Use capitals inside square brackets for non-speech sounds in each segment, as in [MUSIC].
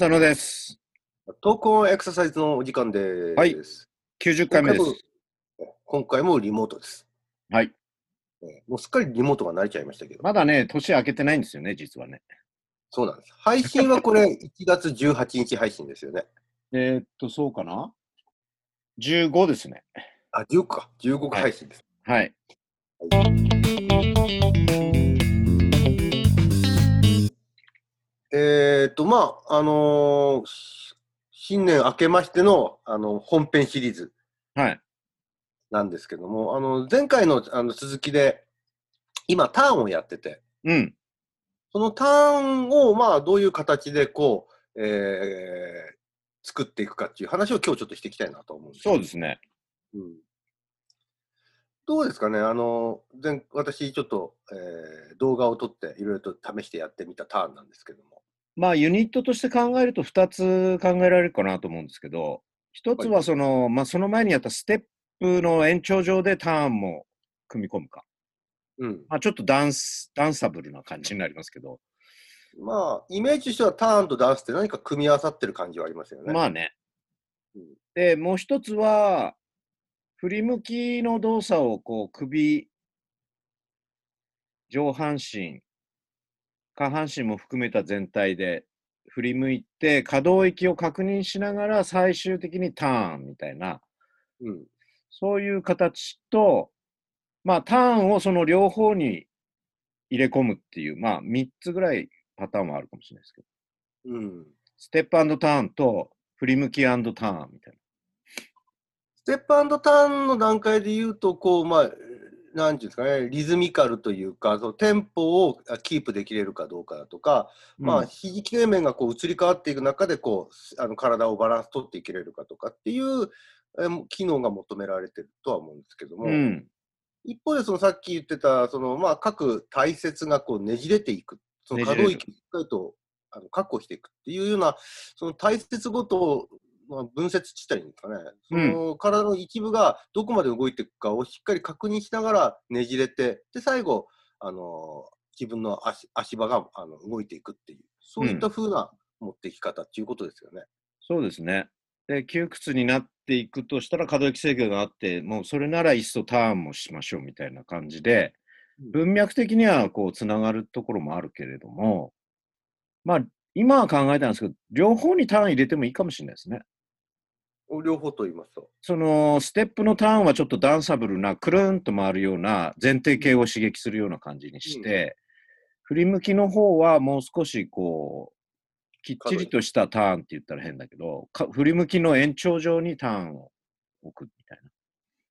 浅野です。投稿エクササイズのお時間です。はい90回目です。今回もリモートです。はい。えーもうすっかりリモートが慣れちゃいましたけど、まだね、年明けてないんですよね、実はね。そうなんです。配信はこれ [LAUGHS] 1月18日配信ですよね。えーっと、そうかな ?15 ですね。あ、15か。15回配信です。はい。えっ、と、まあ、あのーし新年明けましてのあの本編シリーズはい。なんですけども、あの前回のあの続きで、今、ターンをやってて、うん。そのターンを、まあ、どういう形で、こう、えー作っていくかっていう話を今日ちょっとしていきたいなと思うんです。そうですね。うんどうですかねあの、前私、ちょっと、えー動画を撮って、いろいろと試してやってみたターンなんですけども。まあ、ユニットとして考えると2つ考えられるかなと思うんですけど、1つはその、まあ、その前にやったステップの延長上でターンも組み込むか。うん。まあ、ちょっとダンス、ダンサブルな感じになりますけど、まあ、イメージとしてはターンとダンスって何か組み合わさってる感じはありますよね。まあねうん。で、もう一つは、振り向きの動作をこう首、上半身、下半身も含めた全体で振り向いて、可動域を確認しながら最終的にターンみたいな、うん。そういう形と、まあターンをその両方に入れ込むっていう、まあ3つぐらいパターンはあるかもしれないですけど、うん。ステップターンと振り向きターンみたいな。ステップターンの段階で言うと、こう、まあ、なんていうんですかね、リズミカルというか、そのテンポをあキープできれるかどうかだとか、まあ、うん肘形面がこう移り変わっていく中でこうあの体をバランス取っていけれるかとかっていうえー機能が求められてるとは思うんですけども、うん。一方でそのさっき言ってたその、まあ、各体節がこうねじれていく、その可動域をしっかりとあの確保していくっていうような、その体節ごと、まあ、分節したらいいんですかね、その体の一部がどこまで動いていくかをしっかり確認しながらねじれて、で最後、あの自分の足足場があの動いていくっていう、そういった風な持っていき方っていうことですよね。そうですね。で、窮屈になっていくとしたら可動域制御があって、もうそれならいっそターンもしましょうみたいな感じで、文脈的にはこうつながるところもあるけれども、まあ、今は考えたんですけど、両方にターン入れてもいいかもしれないですね。両方と言いますと。そのステップのターンはちょっとダンサブルな、くるんと回るような、前提系を刺激するような感じにして、振り向きの方はもう少しこう、きっちりとしたターンって言ったら変だけど、か振り向きの延長上にターンを置くみたいな。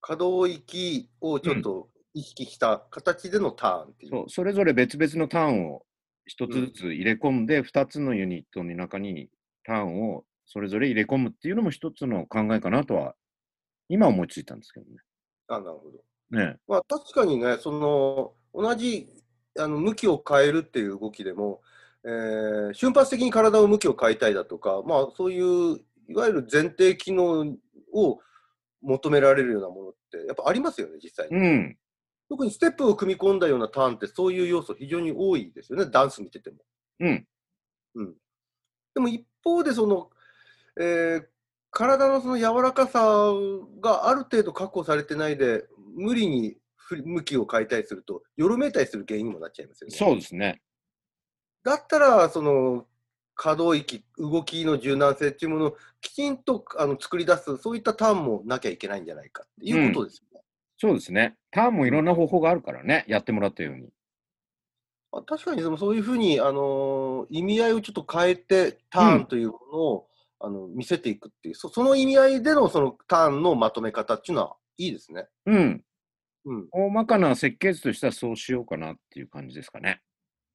可動域をちょっと意識した形でのターンっていう。そう、それぞれ別々のターンを一つずつ入れ込んで、二、つのユニットの中にターンをそれぞれ入れ込むっていうのも一つの考えかなとは、今思いついたんですけどね。あなるほど。ねまあ、確かにね、その同じあの向きを変えるっていう動きでも、えー瞬発的に体を向きを変えたいだとか、まあ、そういういわゆる前提機能を求められるようなものって、やっぱありますよね、実際に。うん。特にステップを組み込んだようなターンって、そういう要素非常に多いですよね、ダンス見てても。うん。うん、でも一方でその、えー体のその柔らかさがある程度確保されてないで無理に向きを変えたりするとよろめいたりする原因にもなっちゃいますよね。そうですね。だったらその可動域動きの柔軟性っていうものをきちんとあの作り出すそういったターンもなきゃいけないんじゃないかっていうことですよね。そうですね。ターンもいろんな方法があるからね、やってもらったように。あ確かにでもそういうふうに、あのー意味合いをちょっと変えてターンというものを、あの見せていくっていうそその意味合いでのそのターンのまとめ方っていうのはいいですね。うん。うん大まかな設計図としてはそうしようかなっていう感じですかね。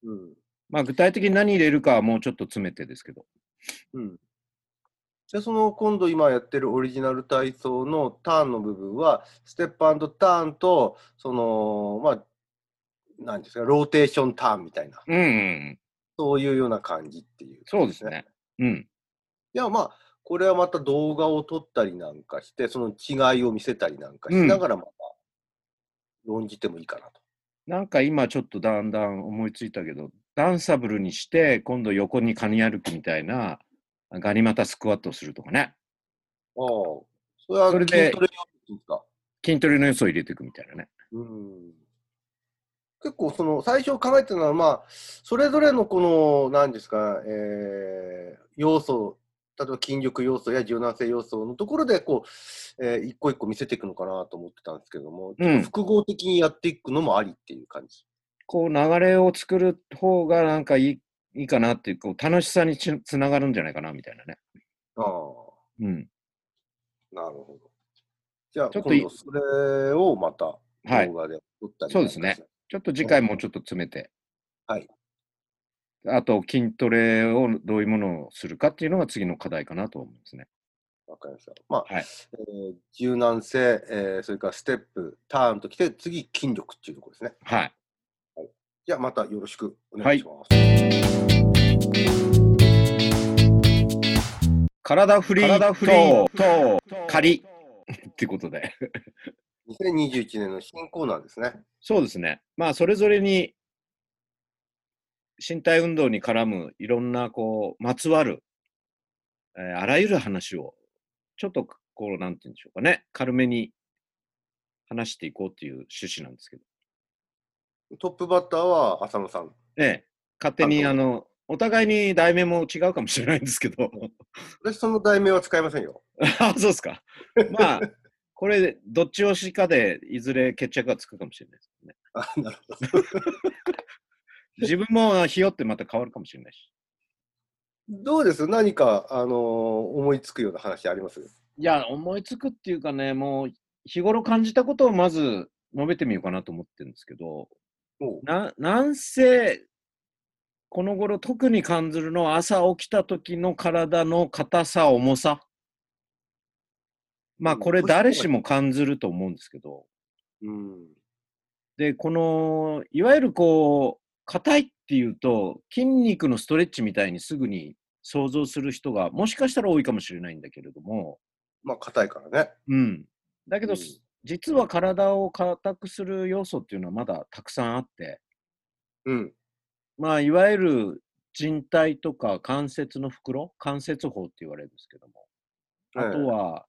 うんまあ具体的に何入れるかはもうちょっと詰めてですけど。うん、でその今度今やってるオリジナル体操のターンの部分はステップターンとそのまあ何ですかローテーションターンみたいなうん、うん。そういうような感じっていう、そうですね。うん。いやまあこれはまた動画を撮ったりなんかしてその違いを見せたりなんかしながらまた論じてもいいかなと。なんか今ちょっとだんだん思いついたけど、ダンサブルにして、今度横にカニ歩きみたいな、ガニ股スクワットをするとかね。ああ。それは筋トレ用っていうんですか？筋トレの要素を入れていくみたいなね。うん。結構その最初考えてたのは、まあ、それぞれのこの、何ですか、えー要素、例えば筋力要素や柔軟性要素のところで、こう、えー一個一個見せていくのかなと思ってたんですけども、うん複合的にやっていくのもありっていう感じ。こう流れを作る方がなんかいいいいかなっていう、こう楽しさにちつながるんじゃないかなみたいなね。ああ、うん。なるほど。じゃあ、ちょっとい今度それをまたはい動画で撮ったりそうですね。ちょっと次回もうちょっと詰めて。はい。あと、筋トレをどういうものをするかっていうのが次の課題かなと思いますね。わかりました。まあ、はいえー柔軟性、えーそれからステップ、ターンときて、次、筋力っていうところですね。はい。じゃあ、またよろしくお願いします。体フリー体フリーと仮ってことで。2021年の新コーナーですね。そうですね。まあ、それぞれに身体運動に絡むいろんな、こう、まつわる、えーあらゆる話を、ちょっと、こう、なんて言うんでしょうかね。軽めに話していこうっていう趣旨なんですけど。トップバッターは浅野さん。ええ、勝手に、ああの、お互いに題名も違うかもしれないんですけど。私、[LAUGHS] その題名は使いませんよ。あ、そうですか。まあ、これ、どっち押しかで、いずれ決着がつくかもしれないですね。[LAUGHS] あなるほど。自分もひよってまた変わるかもしれないし。どうです？何か、あのー思いつくような話あります？いや、思いつくっていうかね、もう、日頃感じたことをまず述べてみようかなと思ってるんですけど、な、なんせ、この頃特に感じるのは朝起きた時の体の硬さ、重さ。まあ、うんこれ誰しも感じると思うんですけど、うん。で、この、いわゆるこう、硬いっていうと、筋肉のストレッチみたいにすぐに想像する人が、もしかしたら多いかもしれないんだけれども、まあ、硬いからね。うん。だけど、うん実は体を硬くする要素っていうのはまだたくさんあって、うん。まあ、いわゆる人体とか関節の袋、関節包って言われるんですけども、あとは、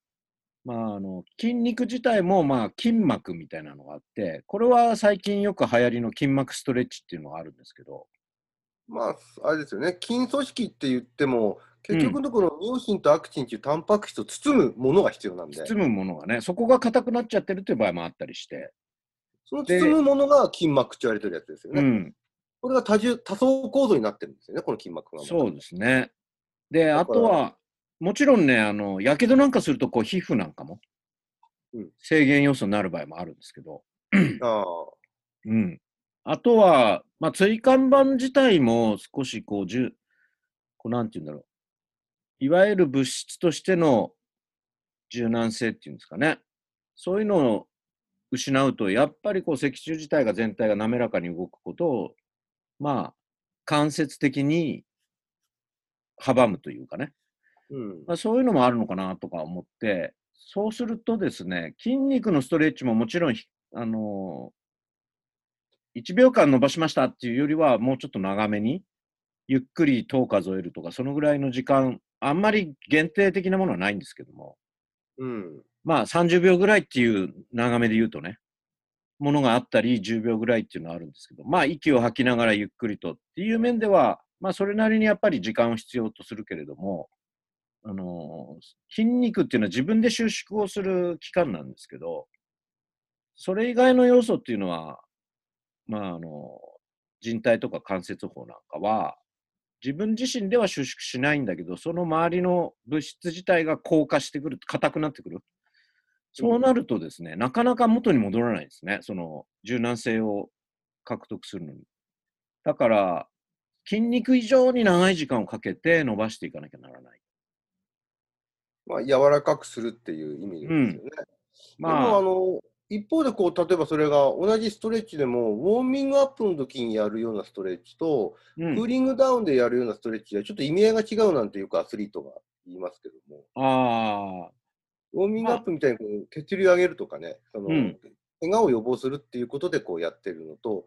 まあ、あの筋肉自体も、まあ、筋膜みたいなのがあって、これは最近よく流行りの筋膜ストレッチっていうのがあるんですけど、まあ、あれですよね。筋組織って言っても、結局のところ、ミオシンとアクチンっていうタンパク質を包むものが必要なんで、包むものがね、そこが硬くなっちゃってるっていう場合もあったりして、その包むものが筋膜って言われてるやつですよね。うん、これが多重多層構造になってるんですよね、この筋膜が。そうですね。で、あとは、もちろんね、あの、やけどなんかすると、こう、皮膚なんかもうん、制限要素になる場合もあるんですけど、ああうん。あとは、まあ、椎間板自体も少しこう、じゅこうなんて言うんだろう。いわゆる物質としての柔軟性っていうんですかね。そういうのを失うと、やっぱりこう、脊柱自体が全体が滑らかに動くことを、まあ、間接的に阻むというかね。うん。まあ、そういうのもあるのかなとか思って、そうするとですね、筋肉のストレッチももちろんひ、あのー、1秒間伸ばしましたっていうよりは、もうちょっと長めに、ゆっくり10数えるとか、そのぐらいの時間、あんまり限定的なものはないんですけども、うん。まあ30秒ぐらいっていう長めで言うとね、ものがあったり、10秒ぐらいっていうのはあるんですけど、まあ息を吐きながらゆっくりとっていう面では、まあそれなりにやっぱり時間を必要とするけれども、あの筋肉っていうのは自分で収縮をする器官なんですけど、それ以外の要素っていうのは、まああの、人体とか関節法なんかは、自分自身では収縮しないんだけど、その周りの物質自体が硬化してくる、硬くなってくる。そうなるとですね、なかなか元に戻らないですね。その柔軟性を獲得するのに。だから、筋肉以上に長い時間をかけて伸ばしていかなきゃならない。まあ、柔らかくするっていう意味ですよね。でも、あ。まあ、の、一方で、こう、例えばそれが同じストレッチでも、ウォーミングアップの時にやるようなストレッチと、うん。クーリングダウンでやるようなストレッチではちょっと意味合いが違うなんていうか、アスリートが言いますけども、ああ、ウォーミングアップみたいにこう血流上げるとかね、そのうん。怪我を予防するっていうことでこうやってるのと、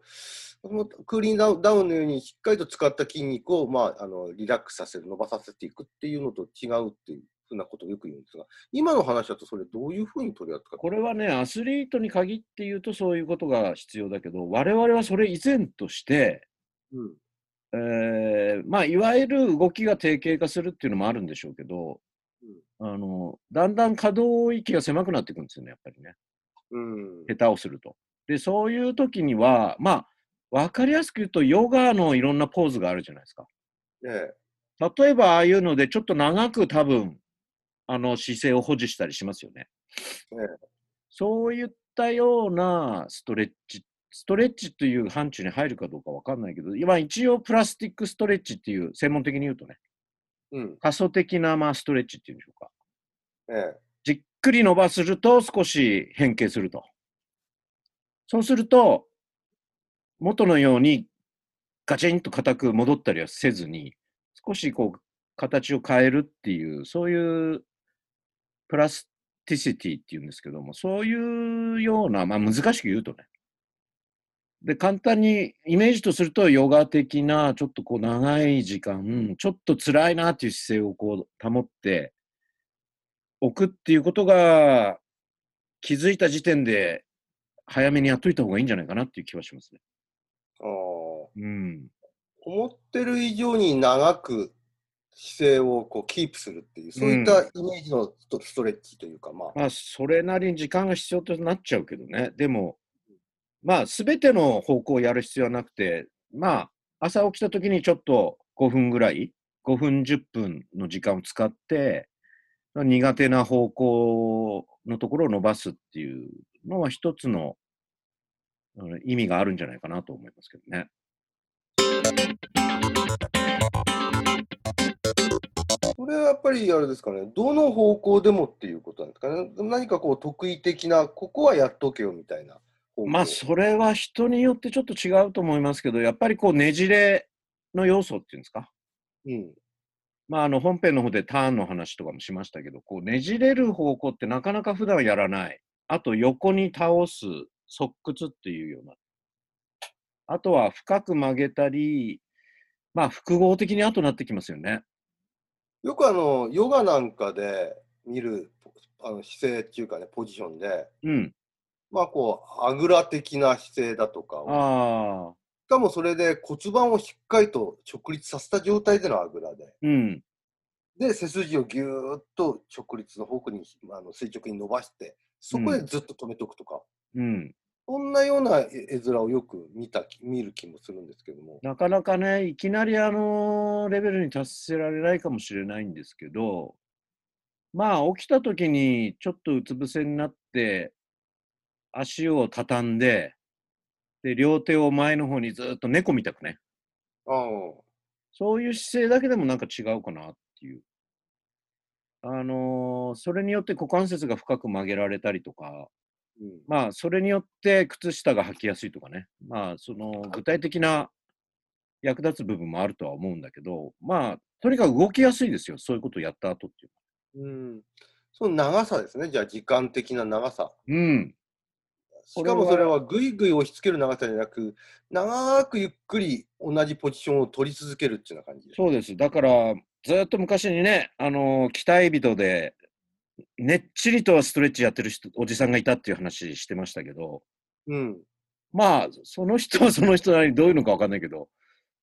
そのクーリングダウンのようにしっかりと使った筋肉を、まあ、あのリラックスさせる、伸ばさせていくっていうのと違うっていうふうなことをよく言うんですが、今の話だとそれどういうふうに取り扱ってこれはね、アスリートに限って言うとそういうことが必要だけど、我々はそれ以前として、うんえーまあ、いわゆる動きが定型化するっていうのもあるんでしょうけど、あのだんだん可動域が狭くなっていくんですよね、やっぱりね。うん下手をすると。で、そういう時には、まあ、わかりやすく言うと、ヨガのいろんなポーズがあるじゃないですか。え例えば、ああいうので、ちょっと長く多分、あの、姿勢を保持したりしますよね。えそういったようなストレッチ、ストレッチという範疇に入るかどうかわかんないけど、今一応プラスティックストレッチっていう、専門的に言うとね、うん可塑的なまあストレッチっていうんでしょうか。ええじっくり伸ばすると少し変形すると。そうすると、元のようにガチンと硬く戻ったりはせずに、少しこう形を変えるっていう、そういうプラスティシティっていうんですけども、そういうような、まあ難しく言うとね。で、簡単にイメージとすると、ヨガ的な、ちょっとこう長い時間、ちょっと辛いなっていう姿勢をこう保って、置くっていうことが気づいた時点で早めにやっといた方がいいんじゃないかなっていう気はしますね。あーうん。思ってる以上に長く姿勢をこうキープするっていう、そういったイメージのストレッチというか、まあ、まあ、それなりに時間が必要となっちゃうけどね。でも、まあ、すべての方向をやる必要はなくて、まあ、朝起きた時にちょっと5分ぐらい、5分、10分の時間を使って、苦手な方向のところを伸ばすっていうのは一つの意味があるんじゃないかなと思いますけどね。れはやっぱりあれですかね、どの方向でもっていうことなんですかね、何かこう得意的な、ここはやっとけよみたいな。まあ、それは人によってちょっと違うと思いますけど、やっぱりこうねじれの要素っていうんですか。うん、まあ、あの本編の方でターンの話とかもしましたけど、こうねじれる方向ってなかなか普段やらない。あと横に倒す、側屈っていうような。あとは深く曲げたり、まあ複合的に後なってきますよね。よくあの、ヨガなんかで見るあの姿勢っていうかね、ポジションで、うん。まあこう、あぐら的な姿勢だとかを、ああ、しかもそれで骨盤をしっかりと直立させた状態でのあぐらで、うん。で、背筋をぎゅーっと直立の方向にあの垂直に伸ばして、そこでずっと止めとくとか、うん。そんなような絵絵面をよく見た気見る気もするんですけども。なかなかね、いきなりあのレベルに達せられないかもしれないんですけど、まあ起きた時にちょっとうつ伏せになって、足を畳んで、で、両手を前の方にずっと猫みたくね、ああそういう姿勢だけでもなんか違うかなっていう。あのーそれによって股関節が深く曲げられたりとか、うんまあ、それによって靴下が履きやすいとかね、まあ、その具体的な役立つ部分もあるとは思うんだけど、まあ、とにかく動きやすいですよ、そういうことをやった後っていううん、その長さですね、じゃあ時間的な長さ。うん。しかもそれはぐいぐい押し付ける長さじゃなく、長くゆっくり同じポジションを取り続けるっていうような感じ。そうです。だから、ずっと昔にね、あのー、鍛え人で、ねっちりとストレッチやってる人おじさんがいたっていう話してましたけど、うん。まあ、その人はその人なりにどういうのかわかんないけど、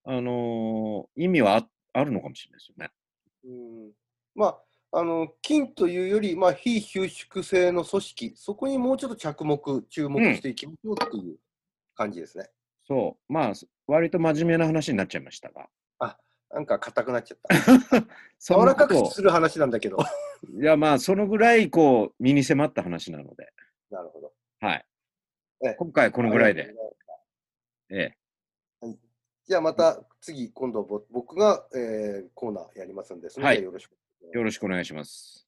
あのー意味はああるのかもしれないですよね。うん、まあ、あの筋というより、まあ、非収縮性の組織、そこにもうちょっと着目、注目していきましょうっていう感じですね。そう。まあ、割と真面目な話になっちゃいましたが。なんか硬くなっちゃった。[LAUGHS] そ柔らかくする話なんだけど。[LAUGHS] いや、まあ、そのぐらい、こう、身に迫った話なので、なるほど。はい。え今回はこのぐらいでええ。じゃあまた次、今度ぼ僕が、えーコーナーやりますんで、それではよろしくお願い。よろしくお願いします。